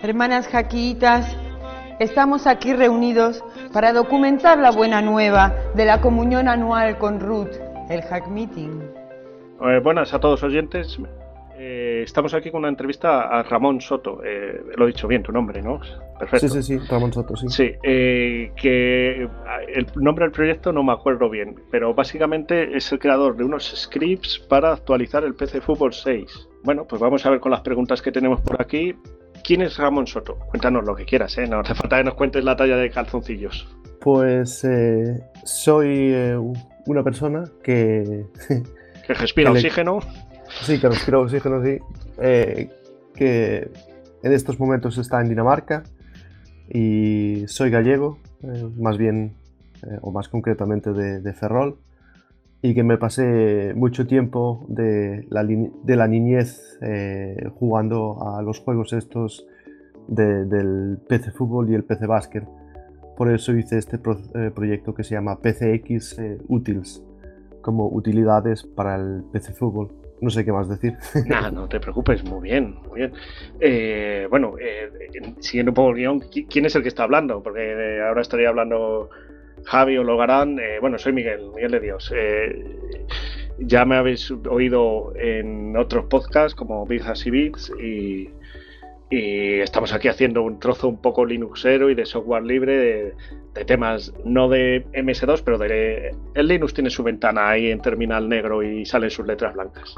Hermanas jaquitas, estamos aquí reunidos para documentar la buena nueva de la comunión anual con Ruth, el Hack Meeting. Eh, buenas a todos oyentes. Eh, estamos aquí con una entrevista a Ramón Soto. Eh, lo he dicho bien tu nombre, ¿no? Perfecto. Sí, sí, sí, Ramón Soto, sí. Sí, eh, que el nombre del proyecto no me acuerdo bien, pero básicamente es el creador de unos scripts para actualizar el PC Fútbol 6. Bueno, pues vamos a ver con las preguntas que tenemos por aquí. ¿Quién es Ramón Soto? Cuéntanos lo que quieras, ¿eh? No hace falta que nos cuentes la talla de calzoncillos. Pues soy una persona que... que respira oxígeno. Sí, que respira oxígeno, sí. Eh, que en estos momentos está en Dinamarca y soy gallego, eh, más bien, eh, o más concretamente de, Ferrol, y que me pasé mucho tiempo de la, de la niñez jugando a los juegos estos del PC Fútbol y el PC Básquet. Por eso hice este proyecto que se llama PCX Utils, como utilidades para el PC Fútbol. No sé qué más decir. Nada, no te preocupes, muy bien, muy bien. Eh, bueno, eh, siguiendo un poco el guion, ¿quién es el que está hablando? Porque eh, ahora estaría hablando Javi o Logarán. bueno, soy Miguel, Miguel de Dios. ya me habéis oído en otros podcasts como Bits y Bits y y estamos aquí haciendo un trozo un poco Linuxero y de software libre de, temas no de MS2, pero de el Linux tiene su ventana ahí en terminal negro y salen sus letras blancas.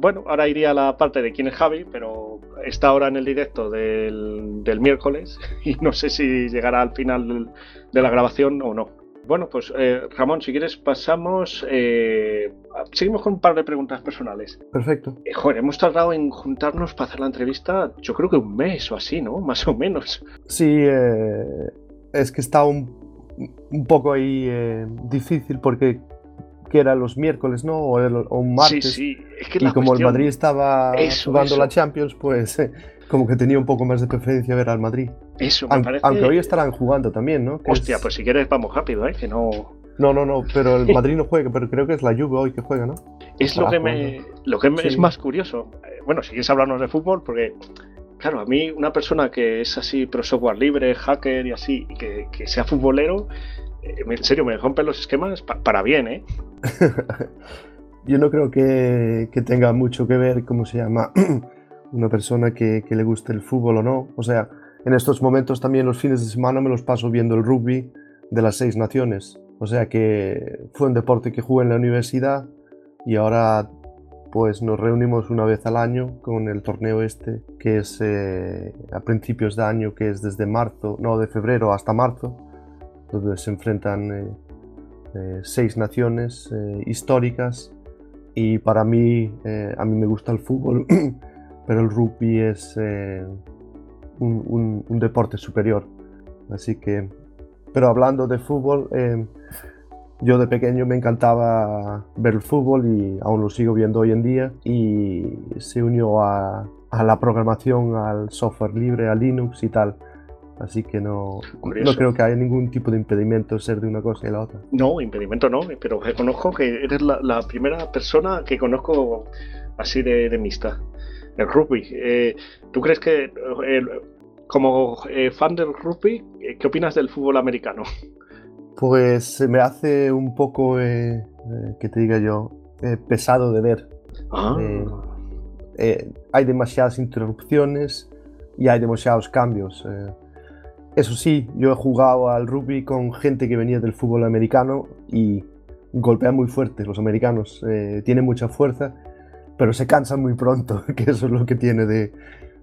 Bueno, ahora iría a la parte de quién es Javi, pero está ahora en el directo del, del miércoles y no sé si llegará al final de la grabación o no. Bueno, pues eh, Ramón, si quieres pasamos, eh, seguimos con un par de preguntas personales. Perfecto. Eh, joder, hemos tardado en juntarnos para hacer la entrevista, yo creo que un mes o así, ¿no? Más o menos. Sí, es que está un, un poco ahí difícil porque que era los miércoles, ¿no? O, un martes. Sí, sí. Es que y como el Madrid estaba jugando la Champions, pues como que tenía un poco más de preferencia ver al Madrid. Eso, me parece... Aunque hoy estarán jugando también, ¿no? Hostia, pues si quieres vamos rápido, ¿eh? Que no... No, no, no, pero el Madrid no juega, pero creo que es la Juve hoy que juega, ¿no? Es lo que me, lo que es más curioso. Eh, bueno, si quieres hablarnos de fútbol, porque, claro, a mí una persona que es así pro software libre, hacker y así, que, que sea futbolero, eh, en serio, me rompen los esquemas para bien, ¿eh? Yo no creo que, que tenga mucho que ver, ¿cómo se llama? una persona que, le guste el fútbol o no. O sea, en estos momentos también los fines de semana me los paso viendo el rugby de las seis naciones. O sea que fue un deporte que jugué en la universidad y ahora pues nos reunimos una vez al año con el torneo este que es eh, a principios de año, que es desde marzo, no, de febrero hasta marzo, donde se enfrentan eh, eh, seis naciones históricas y para mí, a mí me gusta el fútbol pero el rugby es eh, un, deporte superior. Así que, pero hablando de fútbol, eh, yo de pequeño me encantaba ver el fútbol y aún lo sigo viendo hoy en día y se unió a, la programación, al software libre, a Linux y tal. Así que no, no creo que haya ningún tipo de impedimento ser de una cosa y la otra. No, impedimento no, pero reconozco que eres la, primera persona que conozco así de, de mixta el rugby. Eh, ¿Tú crees que, eh, como eh, fan del rugby, qué opinas del fútbol americano? Pues se me hace un poco, que te diga yo, pesado de ver. Ah. hay demasiadas interrupciones y hay demasiados cambios. Eso sí, yo he jugado al rugby con gente que venía del fútbol americano y golpean muy fuerte los americanos. tienen mucha fuerza pero se cansan muy pronto, que eso es lo que tiene de,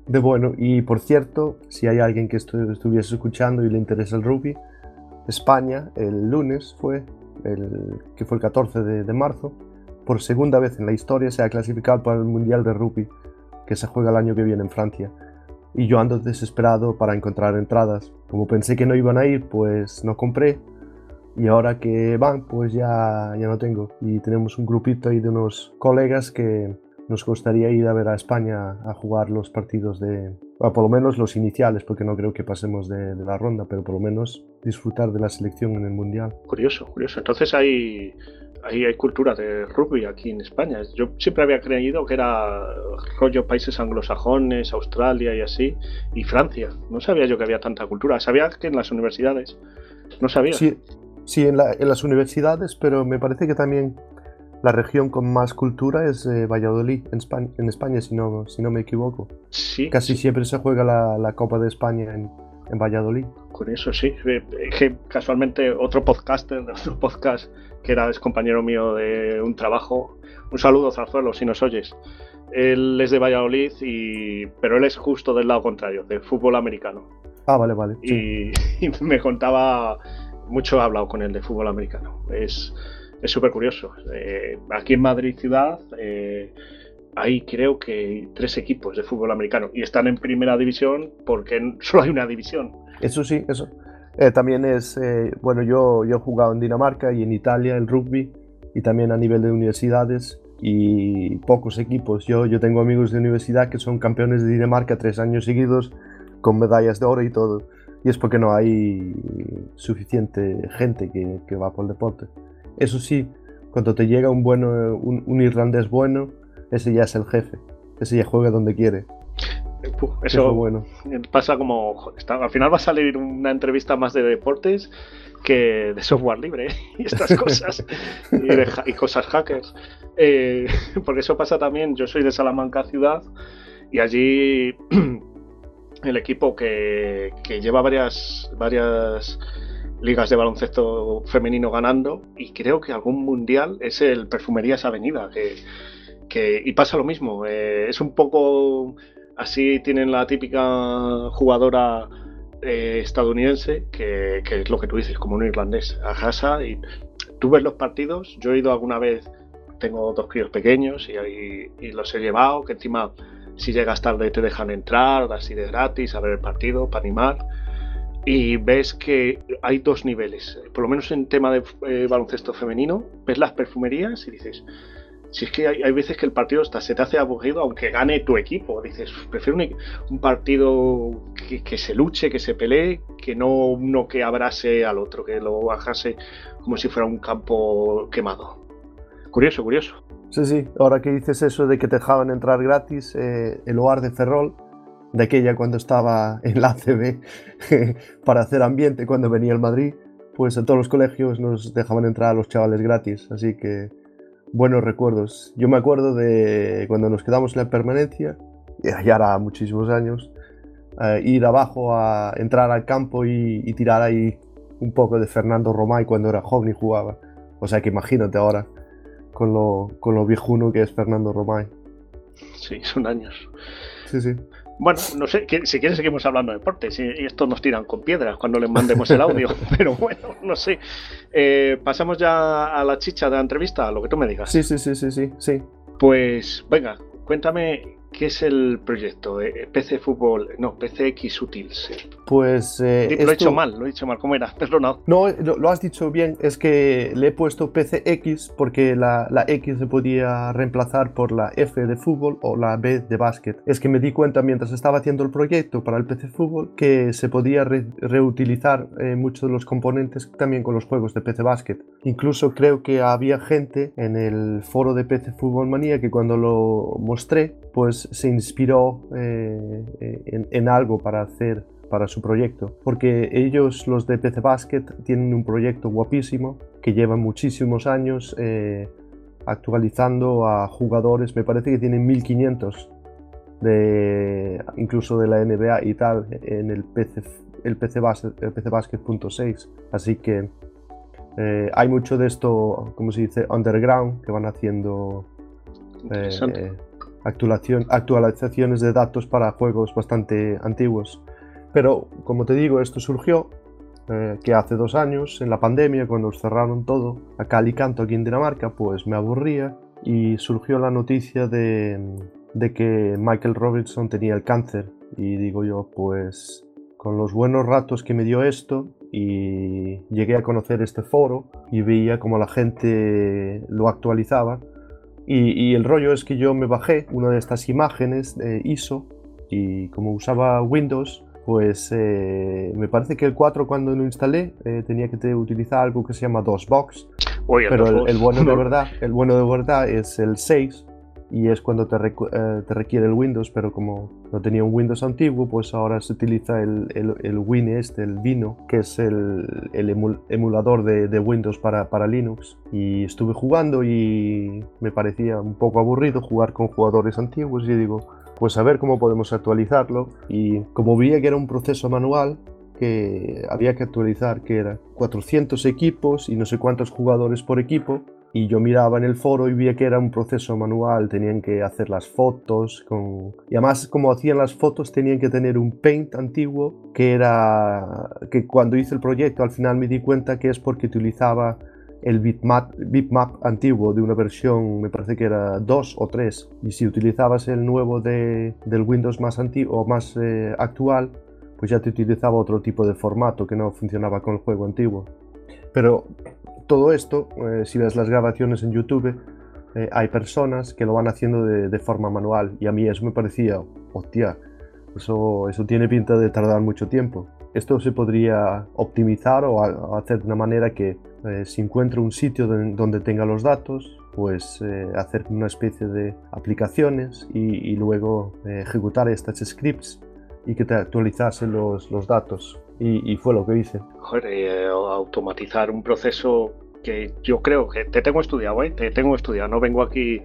de bueno. Y por cierto, si hay alguien que estuviese escuchando y le interesa el rugby, España el lunes fue, el, que fue el 14 de, de, marzo, por segunda vez en la historia se ha clasificado para el Mundial de Rugby que se juega el año que viene en Francia. Y yo ando desesperado para encontrar entradas. Como pensé que no iban a ir, pues no compré. Y ahora que van, pues ya, ya no tengo. Y tenemos un grupito ahí de unos colegas que, nos gustaría ir a ver a España a jugar los partidos de, por lo menos los iniciales, porque no creo que pasemos de, la ronda, pero por lo menos disfrutar de la selección en el Mundial. Curioso, curioso. Entonces hay, hay, hay cultura de rugby aquí en España. Yo siempre había creído que era rollo países anglosajones, Australia y así, y Francia. No sabía yo que había tanta cultura. Sabía que en las universidades. No sabía. Sí, sí en, en las universidades, pero me parece que también la región con más cultura es eh, Valladolid, en España, en España si, no, si no me equivoco. Sí. Casi siempre se juega la, Copa de España en, Valladolid. Con eso sí. Eh, casualmente otro podcaster, otro podcast que era es compañero mío de un trabajo. Un saludo, Zarzuelo, si nos oyes. Él es de Valladolid, y, pero él es justo del lado contrario, de fútbol americano. Ah, vale, vale. Y, y me contaba, mucho he hablado con él de fútbol americano. Es es súper curioso. Eh, aquí en Madrid ciudad eh, hay creo que tres equipos de fútbol americano y están en primera división porque solo hay una división. Eso sí, eso. Eh, también es, bueno, yo, yo he jugado en Dinamarca y en Italia el rugby y también a nivel de universidades y pocos equipos. Yo, yo tengo amigos de universidad que son campeones de Dinamarca tres años seguidos con medallas de oro y todo. Y es porque no hay suficiente gente que, que va por el deporte. Eso sí, cuando te llega un, bueno, un, irlandés bueno, ese ya es el jefe. Ese ya juega donde quiere. eso bueno. pasa como. al final va a salir una entrevista más de deportes que de software libre y estas cosas. y, cosas hackers. Eh, porque eso pasa también. Yo soy de Salamanca ciudad y allí el equipo que, que lleva varias, varias ligas de baloncesto femenino ganando y creo que algún mundial es el Perfumerías Avenida que, y pasa lo mismo eh, es un poco así tienen la típica jugadora eh, estadounidense que, es lo que tú dices como un irlandés a casa y tú ves los partidos yo he ido alguna vez tengo dos críos pequeños y, y los he llevado que encima si llegas tarde te dejan entrar así de gratis a ver el partido para animar y ves que hay dos niveles. Por lo menos en tema de eh, baloncesto femenino, ves las perfumerías y dices, si es que hay, veces que el partido hasta se te hace aburrido aunque gane tu equipo. Dices, prefiero un, partido que, se luche, que se pelee, que no uno que abrase al otro, que lo bajase como si fuera un campo quemado. Curioso, curioso. Sí, sí, ahora que dices eso de que te dejaban entrar gratis, eh, el hogar de Ferrol de aquella cuando estaba en la ACB para hacer ambiente cuando venía el Madrid, pues en todos los colegios nos dejaban entrar a los chavales gratis, así que buenos recuerdos. Yo me acuerdo de cuando nos quedamos en la permanencia, ya era muchísimos años, eh, ir abajo a entrar al campo y, tirar ahí un poco de Fernando Romay cuando era joven y jugaba. O sea que imagínate ahora con lo, con lo viejuno que es Fernando Romay. Sí, son años. Sí, sí. Bueno, no sé, si quieres seguimos hablando de deportes y, estos nos tiran con piedras cuando les mandemos el audio, pero bueno, no sé. Eh, pasamos ya a la chicha de la entrevista, a lo que tú me digas. Sí, sí, sí, sí, sí, sí. Pues venga, cuéntame ¿Qué es el proyecto? Eh, PC Fútbol, no, PCX Utils. Pues. Eh, lo he hecho mal, lo he dicho mal, ¿cómo era? Perdonado. No, lo, has dicho bien, es que le he puesto PCX porque la, la, X se podía reemplazar por la F de fútbol o la B de básquet. Es que me di cuenta mientras estaba haciendo el proyecto para el PC Fútbol que se podía reutilizar eh, muchos de los componentes también con los juegos de PC Básquet. Incluso creo que había gente en el foro de PC Fútbol Manía que cuando lo mostré, pues se inspiró eh, en, algo para hacer para su proyecto, porque ellos, los de PC Basket, tienen un proyecto guapísimo que lleva muchísimos años eh, actualizando a jugadores, me parece que tienen 1500 de incluso de la NBA y tal en el PC el PC, el PC Basket.6 así que eh, hay mucho de esto como se dice underground que van haciendo actualizaciones de datos para juegos bastante antiguos. Pero, como te digo, esto surgió eh, que hace dos años, en la pandemia, cuando cerraron todo, acá Canto aquí en Dinamarca, pues me aburría y surgió la noticia de, de que Michael Robinson tenía el cáncer. Y digo yo, pues con los buenos ratos que me dio esto y llegué a conocer este foro y veía como la gente lo actualizaba, Y, el rollo es que yo me bajé una de estas imágenes de ISO y como usaba Windows, pues eh, me parece que el 4 cuando lo instalé eh, tenía que utilizar algo que se llama DOSBox. pero el, bueno de verdad, el bueno de verdad es el 6 y es cuando te, eh, te, requiere el Windows, pero como no tenía un Windows antiguo, pues ahora se utiliza el, el, el este, el Vino, que es el, emulador de, de Windows para, para, Linux. Y estuve jugando y me parecía un poco aburrido jugar con jugadores antiguos y digo, pues a ver cómo podemos actualizarlo. Y como vi que era un proceso manual, que había que actualizar, que era 400 equipos y no sé cuántos jugadores por equipo, y yo miraba en el foro y vi que era un proceso manual, tenían que hacer las fotos con... y además como hacían las fotos tenían que tener un paint antiguo que era que cuando hice el proyecto al final me di cuenta que es porque utilizaba el bitmap, bitmap antiguo de una versión, me parece que era 2 o 3, y si utilizabas el nuevo de, del Windows más antiguo o más eh, actual, pues ya te utilizaba otro tipo de formato que no funcionaba con el juego antiguo. Pero todo esto, eh, si ves las grabaciones en YouTube, eh, hay personas que lo van haciendo de, forma manual y a mí eso me parecía, hostia, eso, eso tiene pinta de tardar mucho tiempo. Esto se podría optimizar o hacer de una manera que eh, si encuentro un sitio donde tenga los datos, pues hacer una especie de aplicaciones y, luego ejecutar estas scripts y que te actualizasen los datos y, fue lo que hice. Joder, eh, automatizar un proceso que yo creo que te tengo estudiado, ¿eh? Te tengo estudiado, no vengo aquí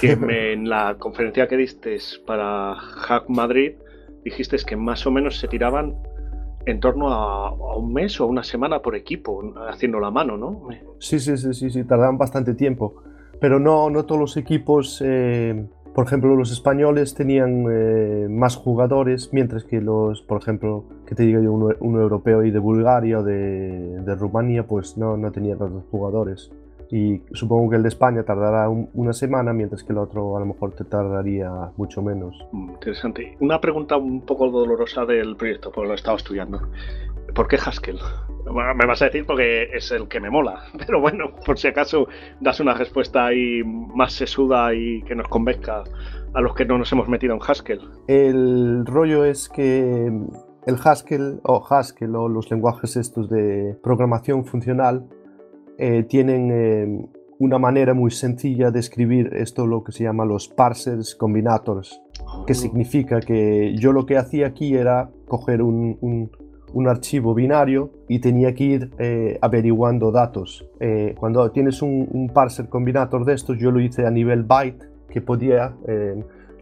que en la conferencia que diste para Hack Madrid dijiste que más o menos se tiraban en torno a, un mes o una semana por equipo haciendo la mano, ¿no? Sí, sí, sí, sí, sí, tardaban bastante tiempo. Pero no, no todos los equipos eh, por ejemplo, los españoles tenían eh, más jugadores, mientras que los, por ejemplo, que te diga yo, uno, europeo y de Bulgaria o de, de Rumanía, pues no, no tenía tantos jugadores. Y supongo que el de España tardará una semana, mientras que el otro a lo mejor te tardaría mucho menos. Mm, interesante. Una pregunta un poco dolorosa del proyecto, porque lo he estado estudiando. ¿Por qué Haskell? Me vas a decir porque es el que me mola, pero bueno, por si acaso das una respuesta ahí más sesuda y que nos convenzca a los que no nos hemos metido en Haskell. El rollo es que el Haskell o Haskell o los lenguajes estos de programación funcional eh, tienen eh, una manera muy sencilla de escribir esto lo que se llama los parsers combinators, que oh. significa que yo lo que hacía aquí era coger un un archivo binario y tenía que ir eh, averiguando datos. Cuando tienes un, parser combinator de estos, yo lo hice a nivel byte, que podía,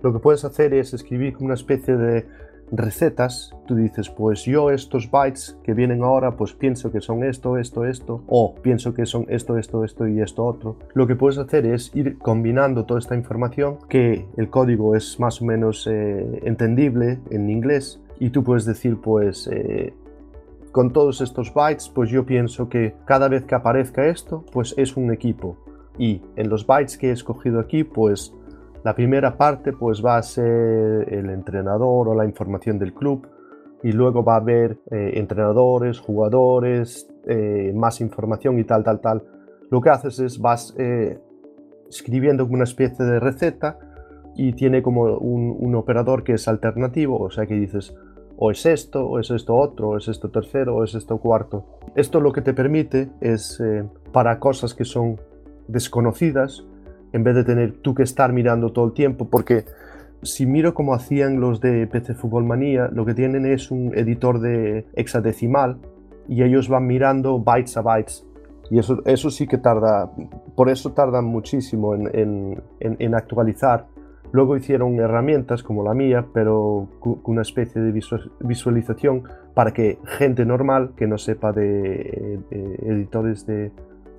lo que puedes hacer es escribir una especie de recetas, tú dices, pues yo estos bytes que vienen ahora, pues pienso que son esto, esto, esto, o pienso que son esto, esto, esto y esto otro. Lo que puedes hacer es ir combinando toda esta información, que el código es más o menos entendible en inglés, y tú puedes decir, pues, con todos estos bytes, pues yo pienso que cada vez que aparezca esto, pues es un equipo. Y en los bytes que he escogido aquí, pues la primera parte pues va a ser el entrenador o la información del club y luego va a haber eh, entrenadores, jugadores, eh, más información y tal, tal, tal. Lo que haces es vas eh, escribiendo una especie de receta y tiene como un, un operador que es alternativo, o sea que dices, o es esto, o es esto otro, o es esto tercero, o es esto cuarto. Esto lo que te permite es, eh, para cosas que son desconocidas, en vez de tener tú que estar mirando todo el tiempo, porque si miro como hacían los de PC Fútbol Manía, lo que tienen es un editor de hexadecimal y ellos van mirando bytes a bytes. Y eso, eso sí que tarda, por eso tardan muchísimo en, en, en actualizar Luego hicieron herramientas como la mía, pero con una especie de visualización para que gente normal que no sepa de, editores de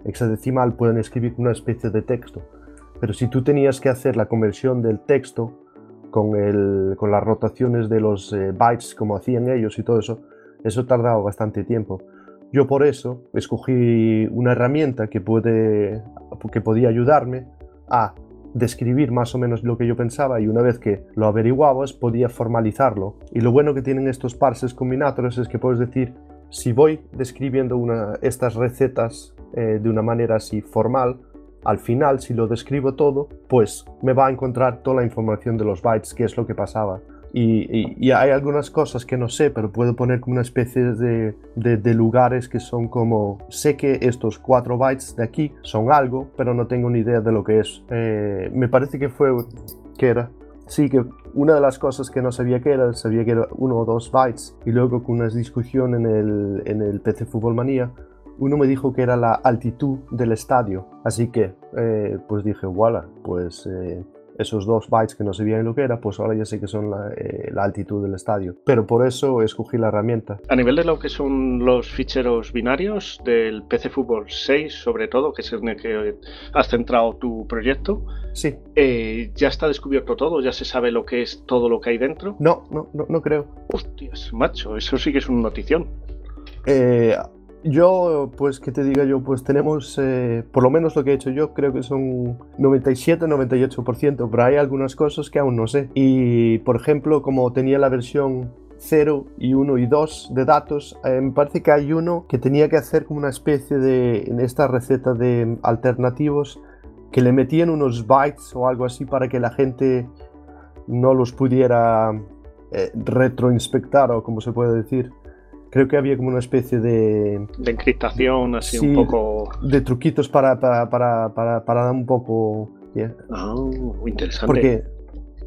hexadecimal puedan escribir una especie de texto. Pero si tú tenías que hacer la conversión del texto con, las rotaciones de los eh, bytes como hacían ellos y todo eso, eso tardaba bastante tiempo. Yo por eso escogí una herramienta que, podía ayudarme a describir más o menos lo que yo pensaba y una vez que lo averiguabas podía formalizarlo. Y lo bueno que tienen estos parses combinatorios es que puedes decir, si voy describiendo estas recetas eh, de una manera así formal, al final, si lo describo todo, pues me va a encontrar toda la información de los bytes, qué es lo que pasaba. Y, hay algunas cosas que no sé, pero puedo poner como una especie de, de, lugares que son como, sé que estos cuatro bytes de aquí son algo, pero no tengo ni idea de lo que es. Eh, me parece que fue, que era? Sí, que una de las cosas que no sabía que era, sabía que era uno o dos bytes, y luego con una discusión en el, en el PC Fútbol Manía, uno me dijo que era la altitud del estadio. Así que, eh, pues dije, voilà, pues eh, esos dos bytes que no sabía lo que era, pues ahora ya sé que son eh, la, altitud del estadio. Pero por eso escogí la herramienta. A nivel de lo que son los ficheros binarios del PC Fútbol 6, sobre todo, que es en el que has centrado tu proyecto, sí. ¿ya está descubierto todo? ¿Ya se sabe lo que es todo lo que hay dentro? No, no, no, no creo. Hostias, macho, eso sí que es una notición. Eh, yo, pues, que te diga yo? Pues tenemos, eh, por lo menos lo que he hecho yo, creo que son 97-98%, pero hay algunas cosas que aún no sé. Y, por ejemplo, como tenía la versión 0 y 1 y 2 de datos, eh, me parece que hay uno que tenía que hacer como una especie de, en esta receta de alternativos, que le metían unos bytes o algo así para que la gente no los pudiera eh, retroinspectar o como se puede decir creo que había como una especie de... De encriptación, así un poco... De truquitos para, para, para, para, dar un poco... Ah, muy interesante. Porque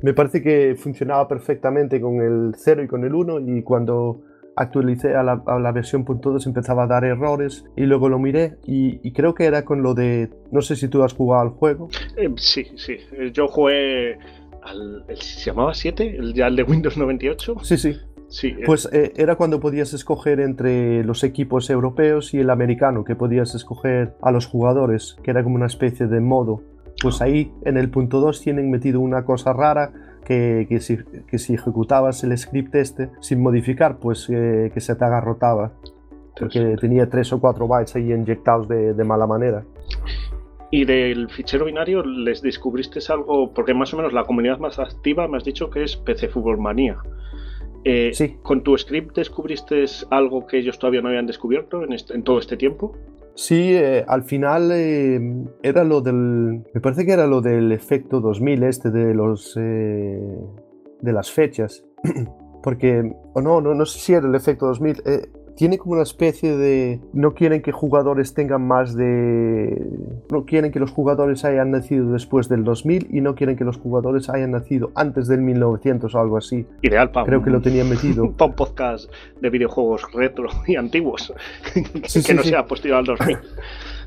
me parece que funcionaba perfectamente con el 0 y con el 1 y cuando actualicé a la, a la versión .2 empezaba a dar errores y luego lo miré y, creo que era con lo de... No sé si tú has jugado al juego. Eh, sí, sí. Yo jugué al... ¿Se llamaba 7? El, ya el de Windows 98. Sí, sí. Eh. Pues eh, era cuando podías escoger entre los equipos europeos y el americano, que podías escoger a los jugadores, que era como una especie de modo. Pues ahí en el punto 2 tienen metido una cosa rara que, que, si, que si ejecutabas el script este sin modificar, pues eh, que se te agarrotaba. Porque tenía 3 o 4 bytes ahí inyectados de, de mala manera. Y del fichero binario les descubriste algo, porque más o menos la comunidad más activa me has dicho que es PC Fútbol Manía. Eh, sí. ¿Con tu script descubriste algo que ellos todavía no habían descubierto en, este, todo este tiempo? Sí, eh, al final eh, era lo del. Me parece que era lo del efecto 2000, este de los. de las fechas. Porque. O no, no, no sé si era el efecto 2000 tiene como una especie de no quieren que jugadores tengan más de no quieren que los jugadores hayan nacido después del 2000 y no quieren que los jugadores hayan nacido antes del 1900 o algo así. Ideal para Creo que lo tenían metido. Para un podcast de videojuegos retro y antiguos que no sea posterior al 2000.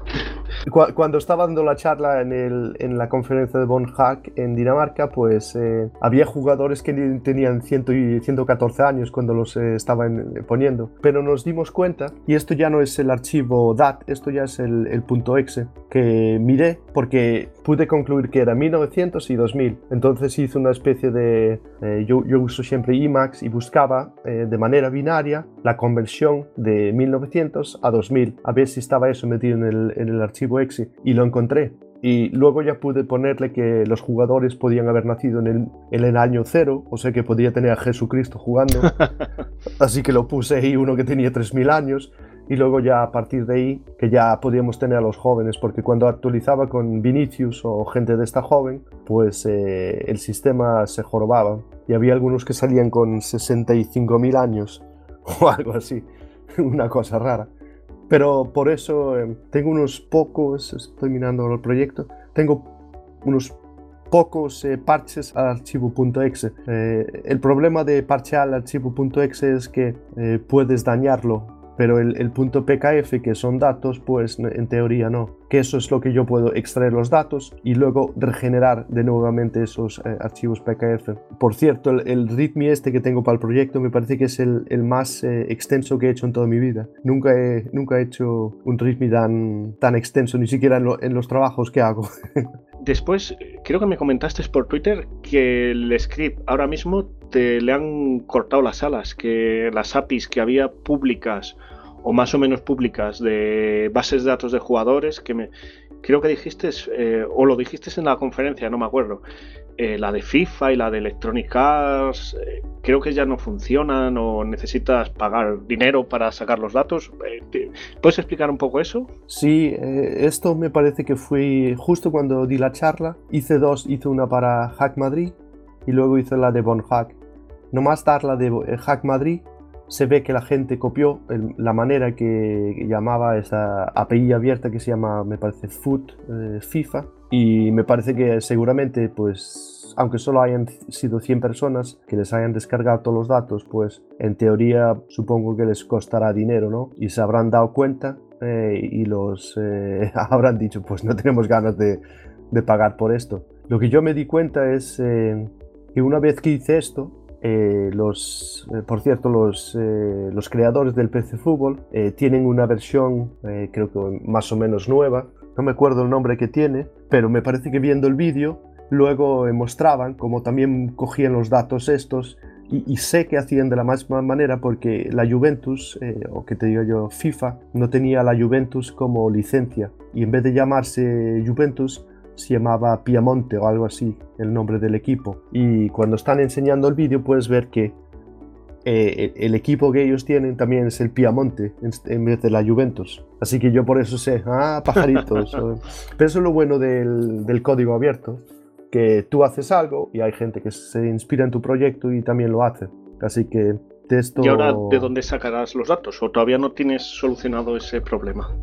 Cuando estaba dando la charla en, el, en la conferencia de Von Hack en Dinamarca, pues eh, había jugadores que tenían 100 y 114 años cuando los eh, estaban eh, poniendo. Pero nos dimos cuenta, y esto ya no es el archivo DAT, esto ya es el, el punto .exe, que miré porque pude concluir que era 1900 y 2000. Entonces hice una especie de... yo, yo, uso siempre Emacs y buscaba de manera binaria la conversión de 1900 a 2000, a ver si estaba eso metido en el, en el archivo exe y lo encontré. Y luego ya pude ponerle que los jugadores podían haber nacido en el, en el año cero, o sea que podía tener a Jesucristo jugando. Así que lo puse ahí uno que tenía 3.000 años. Y luego ya a partir de ahí, que ya podíamos tener a los jóvenes, porque cuando actualizaba con Vinicius o gente de esta joven, pues eh, el sistema se jorobaba. Y había algunos que salían con 65.000 años o algo así. Una cosa rara. Pero por eso eh, tengo unos pocos, estoy mirando el proyecto, tengo unos pocos eh, parches al archivo.exe. Eh, el problema de parchear al archivo.exe es que puedes dañarlo pero el, punto PKF, que son datos, pues en teoría no. Que eso es lo que yo puedo extraer los datos y luego regenerar de nuevamente esos eh, archivos PKF. Por cierto, el, el, README este que tengo para el proyecto me parece que es el, el más eh, extenso que he hecho en toda mi vida. Nunca he, nunca he hecho un README tan, tan extenso, ni siquiera en, en los trabajos que hago. Después, creo que me comentaste por Twitter que el script ahora mismo te le han cortado las alas, que las APIs que había públicas o más o menos públicas de bases de datos de jugadores, que me creo que dijiste, eh, o lo dijiste en la conferencia, no me acuerdo, eh, la de FIFA y la de Electronic Arts, eh, creo que ya no funcionan o necesitas pagar dinero para sacar los datos. ¿Puedes explicar un poco eso? Sí, esto me parece que fue justo cuando di la charla. Hice dos, hice una para Hack Madrid y luego hice la de Bon Hack. Nomás dar la de Hack Madrid, se ve que la gente copió la manera que llamaba esa API abierta que se llama, me parece, Food FIFA y me parece que seguramente, pues, aunque solo hayan sido 100 personas que les hayan descargado todos los datos, pues en teoría supongo que les costará dinero, ¿no? Y se habrán dado cuenta eh, y los eh, habrán dicho, pues no tenemos ganas de, pagar por esto. Lo que yo me di cuenta es eh, que una vez que hice esto, los, por cierto, los, los, creadores del PC Fútbol tienen una versión, creo que más o menos nueva, no me acuerdo el nombre que tiene, pero me parece que viendo el vídeo luego mostraban como también cogían los datos estos y, sé que hacían de la misma manera porque la Juventus, eh, o que te digo yo, FIFA, no tenía la Juventus como licencia. Y en vez de llamarse Juventus se llamaba Piamonte o algo así, el nombre del equipo. Y cuando están enseñando el vídeo puedes ver que eh, el equipo que ellos tienen también es el Piamonte en, vez de la Juventus. Así que yo por eso sé, ah, pajaritos. Pero eso es lo bueno del, código abierto, que tú haces algo y hay gente que se inspira en tu proyecto y también lo hace. Así que esto... ¿Y ahora de dónde sacarás los datos? ¿O todavía no tienes solucionado ese problema?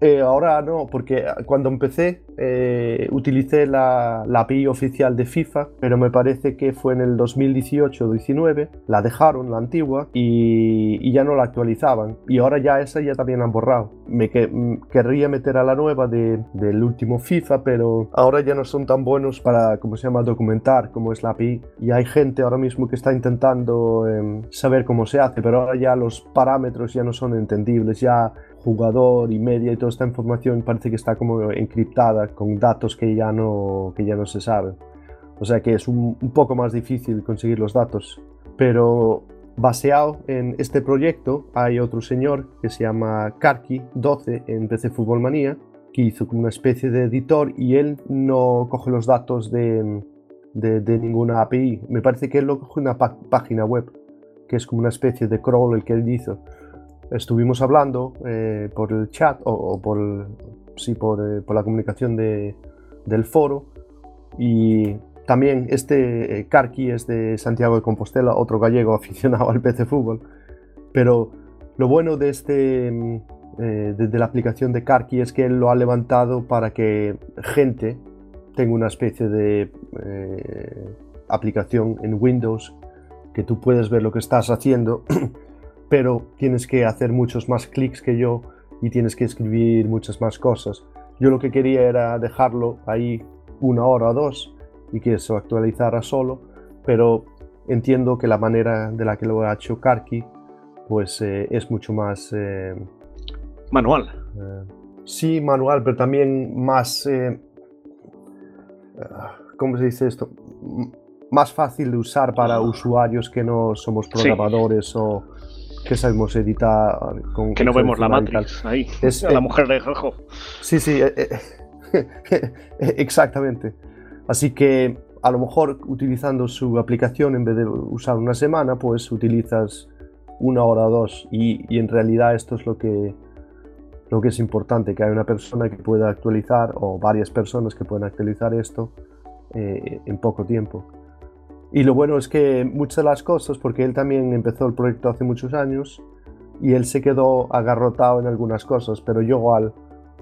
Eh, ahora no, porque cuando empecé eh, utilicé la, API oficial de FIFA, pero me parece que fue en el 2018-19, la dejaron, la antigua, y, ya no la actualizaban. Y ahora ya esa ya también han borrado. Me que, mm, querría meter a la nueva de, del último FIFA, pero ahora ya no son tan buenos para, ¿cómo se llama?, documentar cómo es la API. Y hay gente ahora mismo que está intentando em, saber cómo se hace, pero ahora ya los parámetros ya no son entendibles, ya jugador y media y toda esta información parece que está como encriptada con datos que ya no, que ya no se saben. O sea que es un, poco más difícil conseguir los datos. Pero baseado en este proyecto hay otro señor que se llama Karki12 en PC Fútbol Manía que hizo como una especie de editor y él no coge los datos de, de, ninguna API. Me parece que él lo coge una página web que es como una especie de crawl el que él hizo estuvimos hablando eh, por el chat o, por, sí, por, eh, por, la comunicación de, del foro. Y también este eh, es de Santiago de Compostela, otro gallego aficionado al PC Fútbol, pero lo bueno de, este, de, la aplicación de Carqui es que él lo ha levantado para que gente tenga una especie de aplicación en Windows que tú puedes ver lo que estás haciendo pero tienes que hacer muchos más clics que yo y tienes que escribir muchas más cosas. Yo lo que quería era dejarlo ahí una hora o dos y que se actualizara solo, pero entiendo que la manera de la que lo ha hecho Karki pues eh, es mucho más... Eh, manual. Eh, sí, manual, pero también más... ¿Cómo se dice esto? más fácil de usar para usuarios que no somos programadores o que sabemos editar con... Que no vemos la Matrix ahí, es, la mujer de Jojo. Sí, sí, eh, eh, exactamente. Así que a lo mejor utilizando su aplicación en vez de usar una semana, pues utilizas una hora o dos y, y, en realidad esto es lo que, lo que es importante, que hay una persona que pueda actualizar o varias personas que puedan actualizar esto eh, en poco tiempo. Y lo bueno es que muchas de las cosas, porque él también empezó el proyecto hace muchos años y él se quedó agarrotado en algunas cosas, pero yo al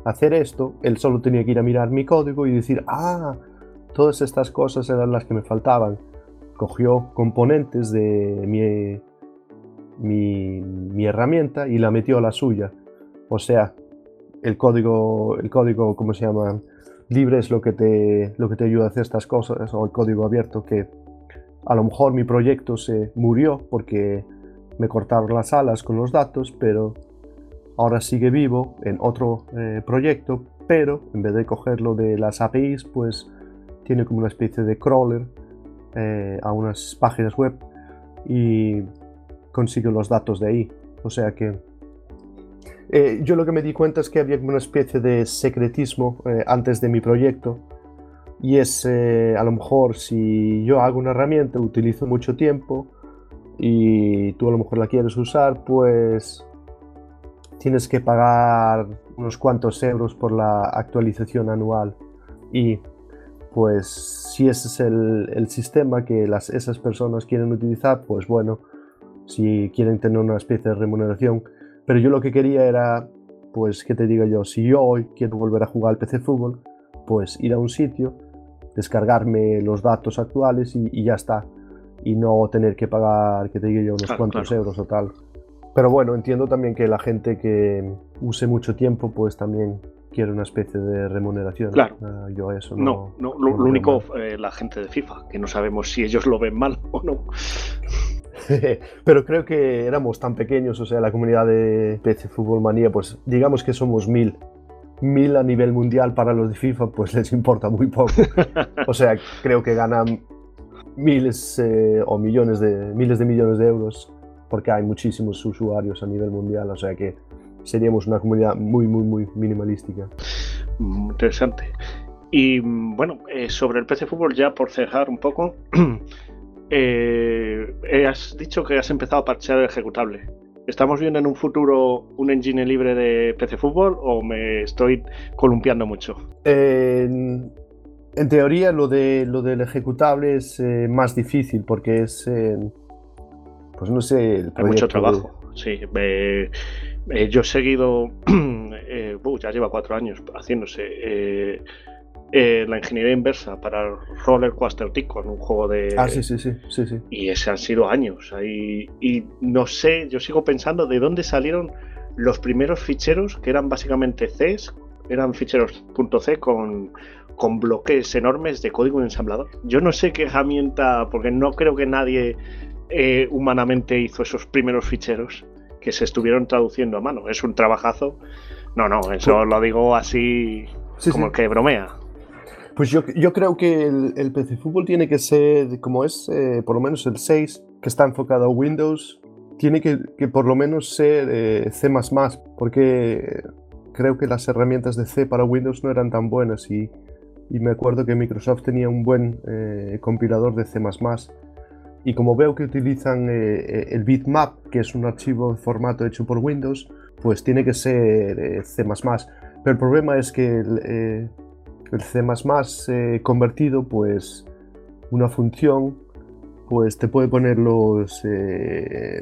hacer esto, él solo tenía que ir a mirar mi código y decir, ah, todas estas cosas eran las que me faltaban. Cogió componentes de mi, mi, mi herramienta y la metió a la suya. O sea, el código, el código, ¿cómo se llama? Libre es lo que te, lo que te ayuda a hacer estas cosas, o el código abierto que a lo mejor mi proyecto se murió porque me cortaron las alas con los datos, pero ahora sigue vivo en otro eh, proyecto, pero en vez de cogerlo de las APIs, pues tiene como una especie de crawler eh, a unas páginas web y consigue los datos de ahí. O sea que eh, yo lo que me di cuenta es que había como una especie de secretismo antes de mi proyecto Y es, eh, a lo mejor, si yo hago una herramienta, utilizo mucho tiempo y tú a lo mejor la quieres usar, pues tienes que pagar unos cuantos euros por la actualización anual. Y pues si ese es el, sistema que las, esas personas quieren utilizar, pues bueno, si quieren tener una especie de remuneración. Pero yo lo que quería era, pues, ¿qué te diga yo? Si yo hoy quiero volver a jugar al PC Fútbol, pues ir a un sitio, descargarme los datos actuales y, ya está. Y no tener que pagar, que te diga yo, unos cuantos euros o tal. Pero bueno, entiendo también que la gente que use mucho tiempo, pues también quiere una especie de remuneración. Claro. Ah, yo eso no. No, lo, único, eh, la gente de FIFA, que no sabemos si ellos lo ven mal o no. Pero creo que éramos tan pequeños, o sea, la comunidad de PC Fútbol Manía, pues digamos que somos mil. Mil a nivel mundial para los de FIFA, pues les importa muy poco. O sea, creo que ganan miles eh, o millones de miles de millones de euros porque hay muchísimos usuarios a nivel mundial, o sea que seríamos una comunidad muy, muy, muy minimalística. Interesante. Y bueno, eh, sobre el PC Fútbol, ya por cerrar un poco, eh, eh, has dicho que has empezado a parchear el ejecutable. ¿Estamos viendo en un futuro un engine libre de PC Fútbol o me estoy columpiando mucho? en, teoría, lo, de, lo del ejecutable es más difícil porque es pues no sé. Hay mucho trabajo, sí. yo he seguido, eh, ya lleva cuatro años haciéndose eh, la ingeniería inversa para Roller Coaster Tycoon, un juego de. Ah, sí, sí, sí. sí, sí. Y ese han sido años. Ahí, y no sé, yo sigo pensando de dónde salieron los primeros ficheros que eran básicamente Cs, eran ficheros .c con, con bloques enormes de código ensamblador. Yo no sé qué herramienta, porque no creo que nadie eh, humanamente hizo esos primeros ficheros que se estuvieron traduciendo a mano. Es un trabajazo. No, no, eso pues lo digo así como que bromea. Pues yo, yo creo que el, PC Fútbol tiene que ser, como es, eh, por lo menos el 6, que está enfocado a Windows, tiene que, por lo menos ser eh, C++, porque creo que las herramientas de C para Windows no eran tan buenas y, y me acuerdo que Microsoft tenía un buen compilador de C++. Y como veo que utilizan eh, eh, el bitmap, que es un archivo de formato hecho por Windows, pues tiene que ser eh, C++. Pero el problema es que C++ convertido, pues una función, pues te puede poner los,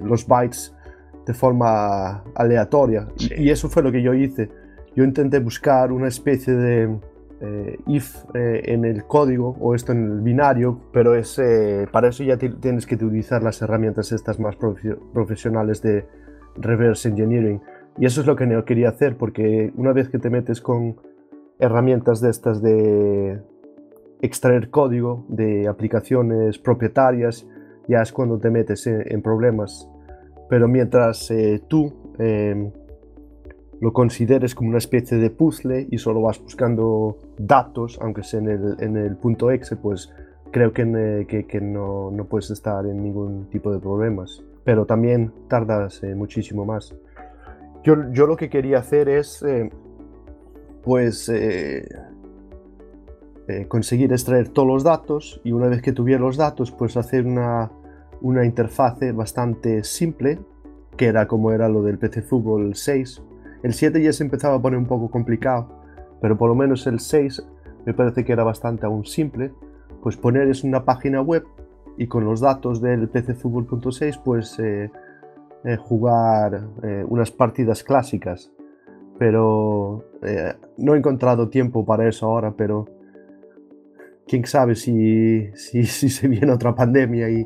los bytes de forma aleatoria. y eso fue lo que yo hice. Yo intenté buscar una especie de eh, if eh, en el código o esto en el binario, pero es, eh, para eso ya tienes que utilizar las herramientas estas más profesionales de reverse engineering. Y eso es lo que no quería hacer, porque una vez que te metes con herramientas de estas de extraer código de aplicaciones propietarias, ya es cuando te metes en, problemas. Pero mientras tú em, lo consideres como una especie de puzzle y solo vas buscando datos, aunque sea en el, en el punto exe, pues creo que, que, que no, no, puedes estar en ningún tipo de problemas. Pero también tardas eh, muchísimo más. Yo, yo, lo que quería hacer es, eh, pues, eh, conseguir extraer todos los datos y una vez que tuviera los datos, pues hacer una, una interfase bastante simple, que era como era lo del PC Fútbol 6, el 7 ya se empezaba a poner un poco complicado, pero por lo menos el 6 me parece que era bastante aún simple. Pues poner es una página web y con los datos del pcfutbol.6 pues eh, eh, jugar eh, unas partidas clásicas. Pero no he encontrado tiempo para eso ahora, pero quién sabe si, si, se viene otra pandemia y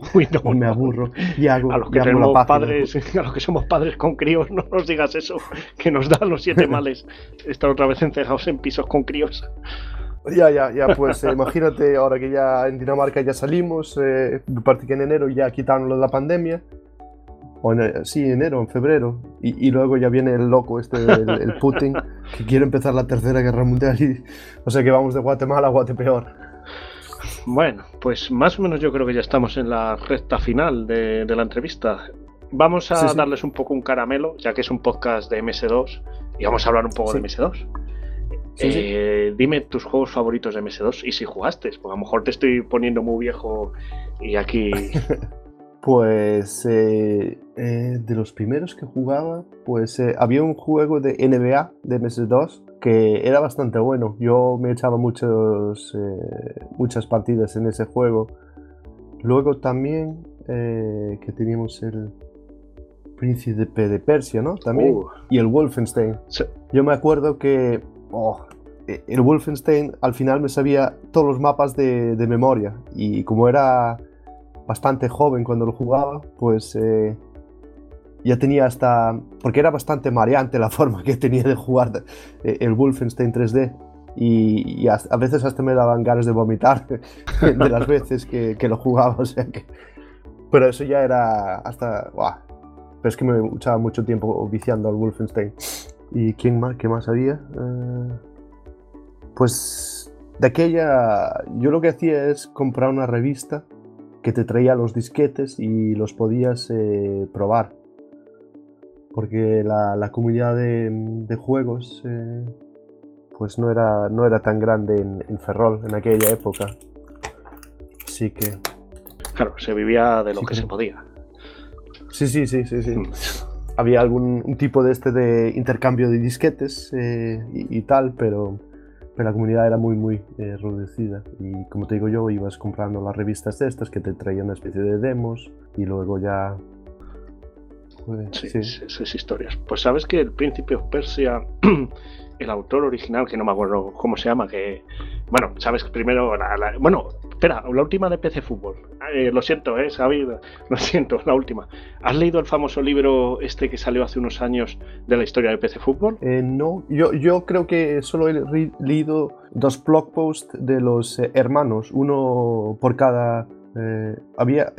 me aburro y hago, a los que padres a los que somos padres con críos no nos digas eso que nos dan los siete males. Estar otra vez encerrados en pisos con críos. Ya, ya, ya, pues eh, imagínate ahora que ya en Dinamarca ya salimos, eh, parece que en enero ya quitaron lo de la pandemia, o en, sí, enero, en febrero, y, luego ya viene el loco este, el, Putin, que quiere empezar la tercera guerra mundial, y, o sea que vamos de Guatemala a Guatepeor. Bueno, pues más o menos yo creo que ya estamos en la recta final de, la entrevista. Vamos a darles un poco un caramelo, ya que es un podcast de MS2 y vamos a hablar un poco de MS2. Eh, dime tus juegos favoritos de MS2 y si jugaste, porque a lo mejor te estoy poniendo muy viejo y aquí... pues eh, eh, de los primeros que jugaba, pues había un juego de NBA de MS2 que era bastante bueno. Yo me echaba muchos, muchas partidas en ese juego. Luego también que teníamos el Príncipe de Persia, ¿no? También. Uh. Y el Wolfenstein. Yo me acuerdo que oh, e, el Wolfenstein al final me sabía todos los mapas de, memoria. Y como era bastante joven cuando lo jugaba, pues eh, ya tenía hasta... Porque era bastante mareante la forma que tenía de jugar eh, el Wolfenstein 3D. Y, a, veces hasta me daban ganas de vomitar de las veces que, lo jugaba. O sea que... Pero eso ya era hasta... Pero es que me echaba mucho tiempo viciando al Wolfenstein. ¿Y quién más? ¿Qué más había? Eh, pues de aquella, yo lo que hacía es comprar una revista que te traía los disquetes y los podías eh, probar. Porque la, comunidad de, juegos eh, pues no era, no era tan grande en, Ferrol en aquella época. Así que... Claro, se vivía de lo que se podía. Sí, sí, sí, sí, sí. Mm. Había algún tipo de este de intercambio de disquetes eh, y, tal, pero, pero, la comunidad era muy, muy eh, reducida. Y como te digo yo, ibas comprando las revistas de estas que te traían una especie de demos y luego ya... sí, sí, esas historias. Pues sabes que el Príncipe of Persia el autor original, que no me acuerdo cómo se llama, que, bueno, sabes que primero, bueno, espera, la última de PC Fútbol, eh, lo siento, eh, Xavi, lo siento, la última. ¿Has leído el famoso libro este que salió hace unos años de la historia de PC Fútbol? Eh, no, yo, yo creo que solo he leído dos blog posts de los eh, hermanos, uno por cada... había,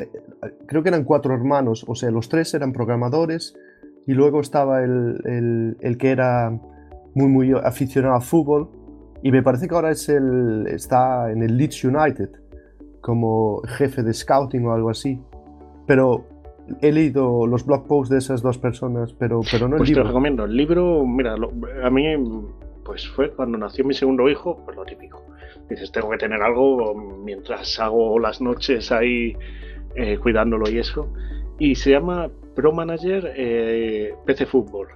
creo que eran cuatro hermanos, o sea, los tres eran programadores y luego estaba el, el, el que era muy, muy aficionado al fútbol y me parece que ahora es el, está en el Leeds United como jefe de scouting o algo así. Pero he leído los blog posts de esas dos personas, pero, pero no el pues libro. te recomiendo. El libro, mira, a mí pues fue cuando nació mi segundo hijo, pues lo típico. Dices, tengo que tener algo mientras hago las noches ahí eh, cuidándolo y eso. Y se llama Pro Manager eh, PC Fútbol.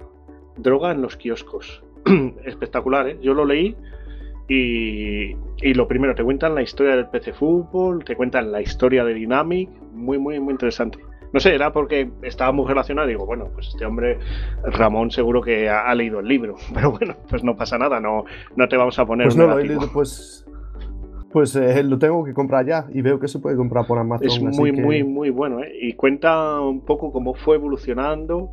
Droga en los kioscos. espectacular, ¿eh? Yo lo leí y, lo primero, te cuentan la historia del PC Fútbol, te cuentan la historia de Dynamic, muy, muy, muy interesante. No sé, era porque estaba muy relacionado. Digo, bueno, pues este hombre, Ramón, seguro que ha, leído el libro. Pero bueno, pues no pasa nada, no, no te vamos a poner. Pues no lo he leído, pues. Pues eh, lo tengo que comprar ya y veo que se puede comprar por Amazon. Es muy, muy, muy bueno. ¿eh? Y cuenta un poco cómo fue evolucionando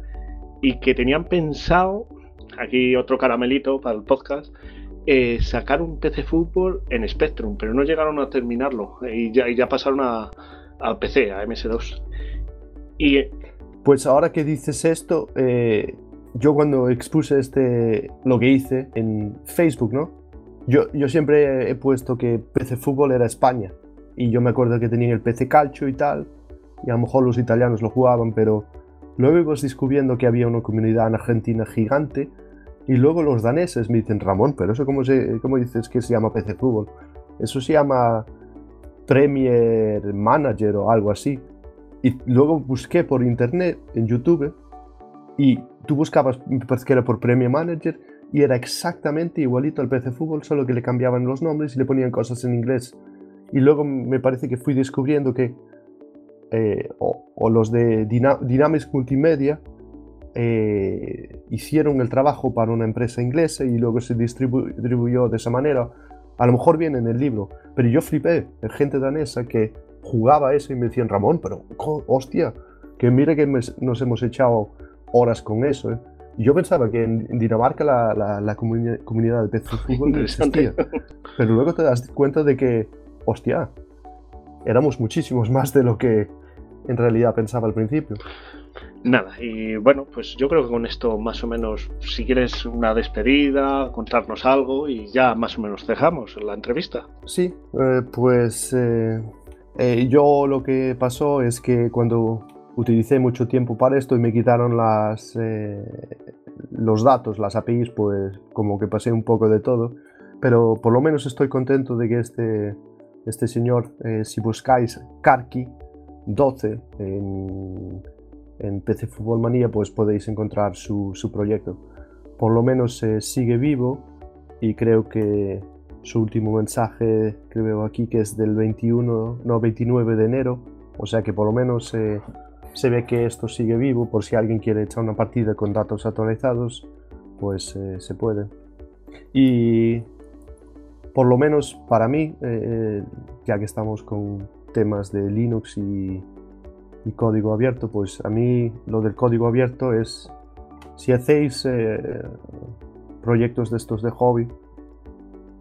y que tenían pensado aquí otro caramelito para el podcast, eh, sacar un PC Fútbol en Spectrum, pero no llegaron a terminarlo y ya, ya pasaron a, PC, a MS2. Y, eh, pues ahora que dices esto, eh, yo cuando expuse este lo que hice en Facebook, ¿no? Yo, siempre he puesto que PC Fútbol era España. Y yo me acuerdo que tenían el PC Calcio y tal. Y a lo mejor los italianos lo jugaban, pero luego ibas descubriendo que había una comunidad en Argentina gigante y luego los daneses me dicen, Ramón, pero eso cómo, se, cómo dices que se llama PC Fútbol? Eso se llama Premier Manager o algo así. Y luego busqué por internet, en YouTube, y tú buscabas, me parece que era por Premier Manager, y era exactamente igualito al PC Fútbol, solo que le cambiaban los nombres y le ponían cosas en inglés. Y luego me parece que fui descubriendo que, eh, o, los de Dynamics Multimedia, eh, hicieron el trabajo para una empresa inglesa y luego se distribuyó de esa manera. A lo mejor viene en el libro, pero yo flipé de gente danesa que jugaba eso y me decían, Ramón, pero hostia, que mire que nos hemos echado horas con eso. ¿eh? Yo pensaba que en, Dinamarca la, la, comunidad de Fútbol existía, pero luego te das cuenta de que, hostia, éramos muchísimos más de lo que en realidad pensaba al principio. Nada, y bueno, pues yo creo que con esto más o menos, si quieres una despedida, contarnos algo y ya más o menos dejamos la entrevista. Sí, eh, pues eh, eh, yo lo que pasó es que cuando utilicé mucho tiempo para esto y me quitaron las, los datos, las APIs, pues como que pasé un poco de todo. pero por lo menos estoy contento de que este, este señor, eh, si buscáis Karki 12 en, en, PC Fútbol Manía, pues podéis encontrar su, su proyecto. Por lo menos eh, sigue vivo y creo que su último mensaje que veo aquí que es del 21, no 29 de enero, o sea que por lo menos eh, se ve que esto sigue vivo por si alguien quiere echar una partida con datos actualizados, pues eh, se puede. Y por lo menos para mí, eh, ya que estamos con temas de Linux y, código abierto, pues a mí lo del código abierto es, si hacéis proyectos de estos de hobby,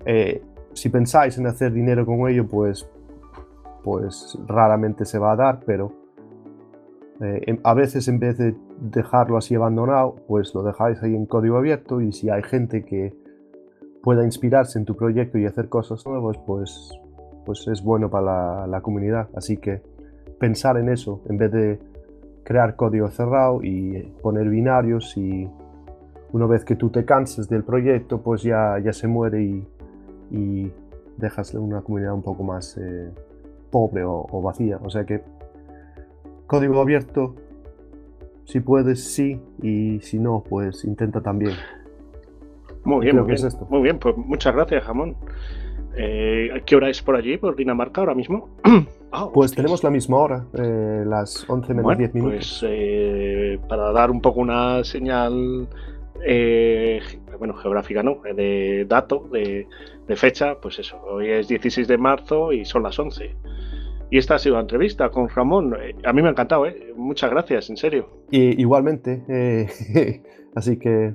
eh, si pensáis en hacer dinero con ello, pues, pues raramente se va a dar, pero eh, a veces en vez de dejarlo así abandonado, pues lo dejáis ahí en código abierto y si hay gente que pueda inspirarse en tu proyecto y hacer cosas nuevas, pues, pues es bueno para la, comunidad. Así que pensar en eso en vez de crear código cerrado y poner binarios y una vez que tú te canses del proyecto, pues ya, ya se muere y, y dejas una comunidad un poco más eh, pobre o, o, vacía. O sea que código abierto, si puedes, sí, y si no, pues intenta también. Muy bien, muy bien. Es esto. muy bien, pues muchas gracias, Jamón. Eh, ¿Qué hora es por allí, por Dinamarca, ahora mismo? oh, pues hostias. tenemos la misma hora, eh, las 11 menos bueno, 10 minutos. Pues eh, para dar un poco una señal eh, bueno, geográfica no, de dato, de, de, fecha, pues eso, hoy es 16 de marzo y son las 11. Y esta ha sido la entrevista con Ramón. Eh, a mí me ha encantado, ¿eh? Muchas gracias, en serio. Y, igualmente, eh, así que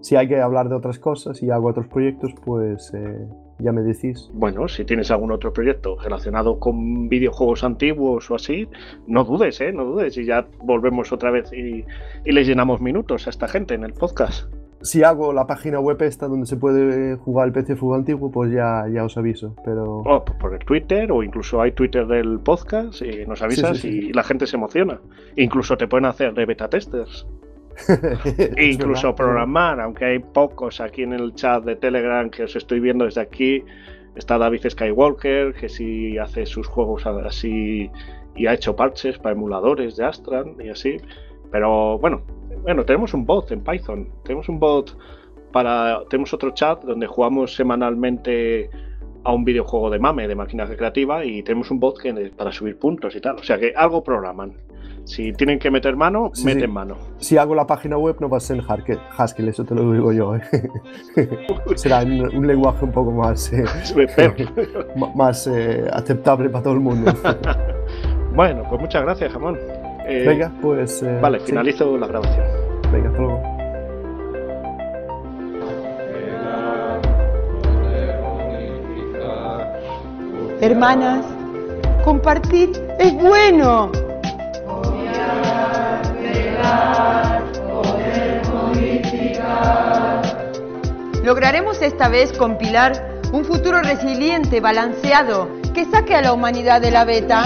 si hay que hablar de otras cosas y hago otros proyectos, pues eh, ya me decís. Bueno, si tienes algún otro proyecto relacionado con videojuegos antiguos o así, no dudes, ¿eh? No dudes y ya volvemos otra vez y, y le llenamos minutos a esta gente en el podcast. Si hago la página web esta donde se puede jugar el PC Fútbol Antiguo, pues ya, ya os aviso. Pero... Oh, por el Twitter o incluso hay Twitter del podcast y nos avisas sí, sí, sí. y la gente se emociona. Incluso te pueden hacer de beta testers. e incluso verdad, programar, aunque hay pocos aquí en el chat de Telegram que os estoy viendo desde aquí. Está David Skywalker, que sí hace sus juegos así y ha hecho parches para emuladores de Astran y así. Pero bueno, bueno, tenemos un bot en Python. Tenemos un bot para. Tenemos otro chat donde jugamos semanalmente a un videojuego de mame, de máquina recreativa, y tenemos un bot que, para subir puntos y tal. O sea que algo programan. Si tienen que meter mano, sí, meten sí. mano. Si hago la página web no va a ser Haskell, eso te lo digo yo. ¿eh? Será un, un, lenguaje un poco más, eh, más eh, aceptable para todo el mundo. bueno, pues muchas gracias, Jamón. Venga, pues... vale, finalizo la grabación. Venga, hasta luego. Hermanas, compartir es bueno. Lograremos esta vez compilar un futuro resiliente, balanceado, que saque a la humanidad de la beta